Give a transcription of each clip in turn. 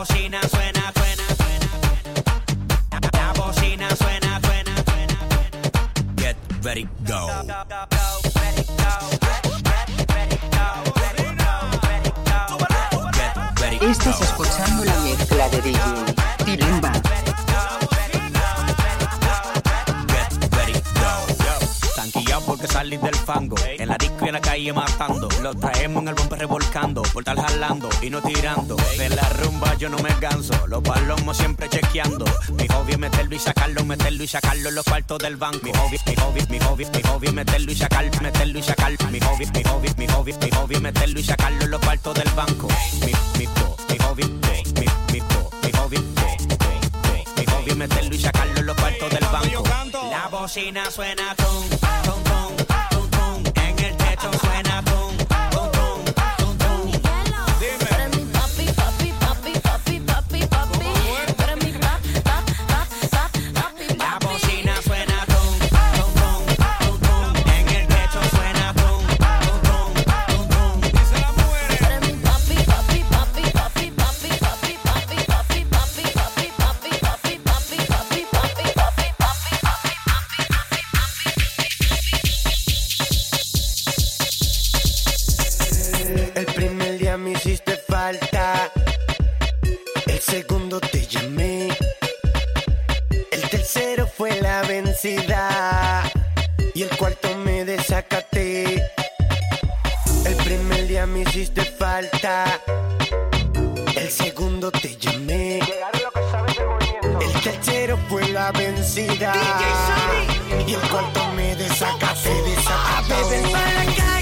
bocina suena, suena, suena. La bocina suena, suena, suena. Get ready, go. Estás escuchando la mezcla de DJ Tilimba. Tanquillao porque salí del fango. En la disco y en la calle matando. Lo traemos en el bombe revolcando. Por estar jalando y no tirando. De la rumba yo no me canso. Los palomos siempre chequeando. Mi hobby es meterlo y sacarlo, meterlo y sacarlo en los cuartos del banco. Mi hobby, mi hobby, mi hobby, mi hobby meterlo y sacarlo, meterlo y sacarlo. Mi hobby, mi hobby, mi hobby, mi hobby meterlo y sacarlo en los cuartos del banco. Mi, mi, mi hobby, mi, mi, mi, hobby, mi, hobby meterlo y sacarlo en los cuartos del banco. La bocina suena tum, tum, El segundo te llamé. El tercero fue la vencida. Y el cuarto me desacaté. El primer día me hiciste falta. El segundo te llamé. El tercero fue la vencida. Y el cuarto me desacaté, desacaté.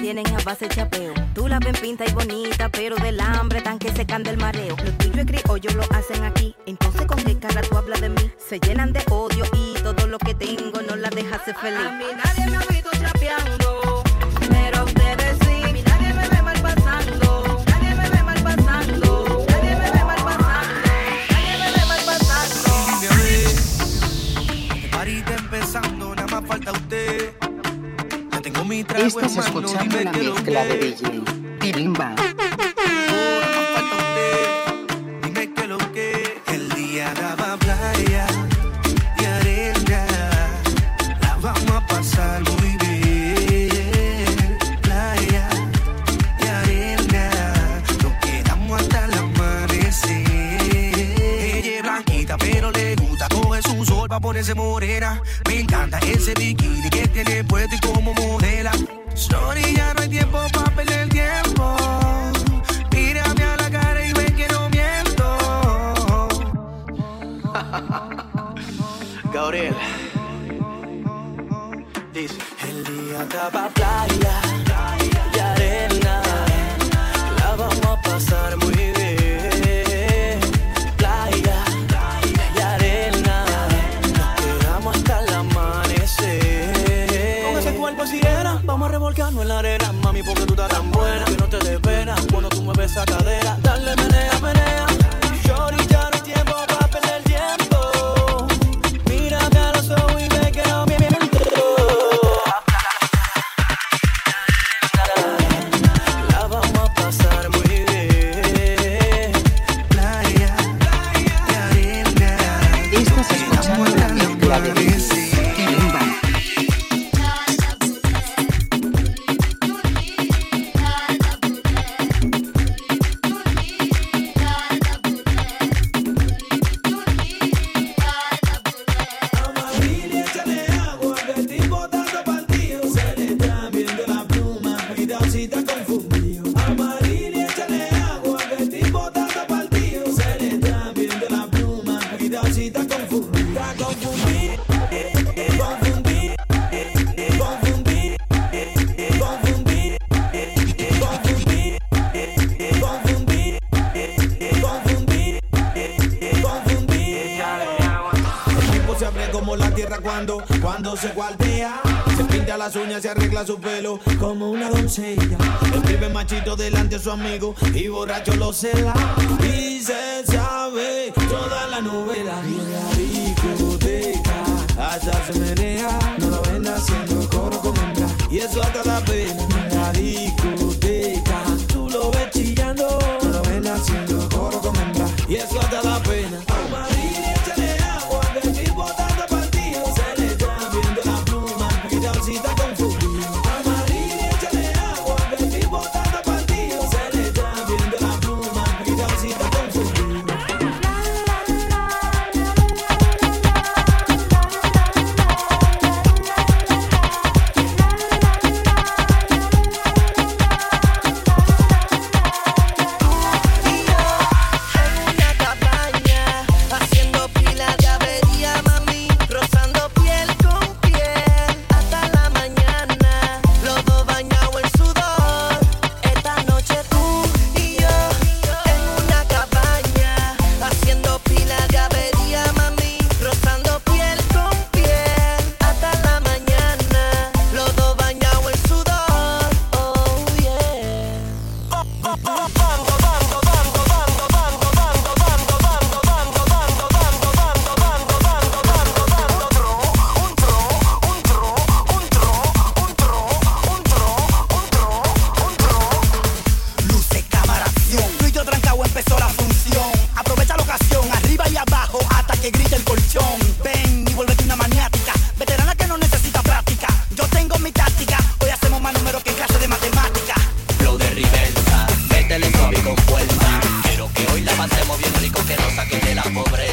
Tienen a base de chapeo. Tú la ven pinta y bonita, pero del hambre tan que se can del mareo. Lo tuyo es criollo, lo hacen aquí. Entonces, ¿con qué cara tú hablas de mí? Se llenan de odio y todo lo que tengo no la deja ser feliz. A mí nadie me ha visto Estás escuchando la mezcla de DJ Pirimba. Dime que lo que el día daba playa y arena, la vamos a pasar muy bien. Playa y arena, nos quedamos hasta el amanecer. Ella es blanquita, pero le gusta coger su sol para ponerse morena. Me encanta ese bikini que tiene puesto y Como la tierra cuando, cuando se guardea. Se pinta las uñas, se arregla su pelo como una doncella. Escribe machito delante de su amigo y borracho lo cela. Y se sabe toda la novela. Y la hasta se menea. No la ven haciendo coro con Y eso hasta pobre.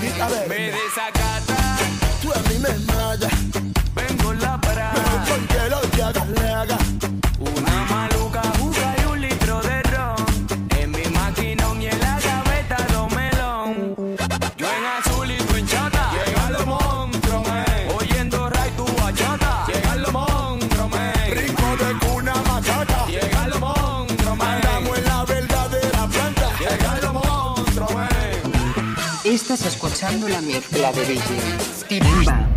Me desacata. Tú a mí me mata. Vengo la parada. No porque lo que haga, le haga. Una mala. Estás escuchando la mezcla de DJ Timba.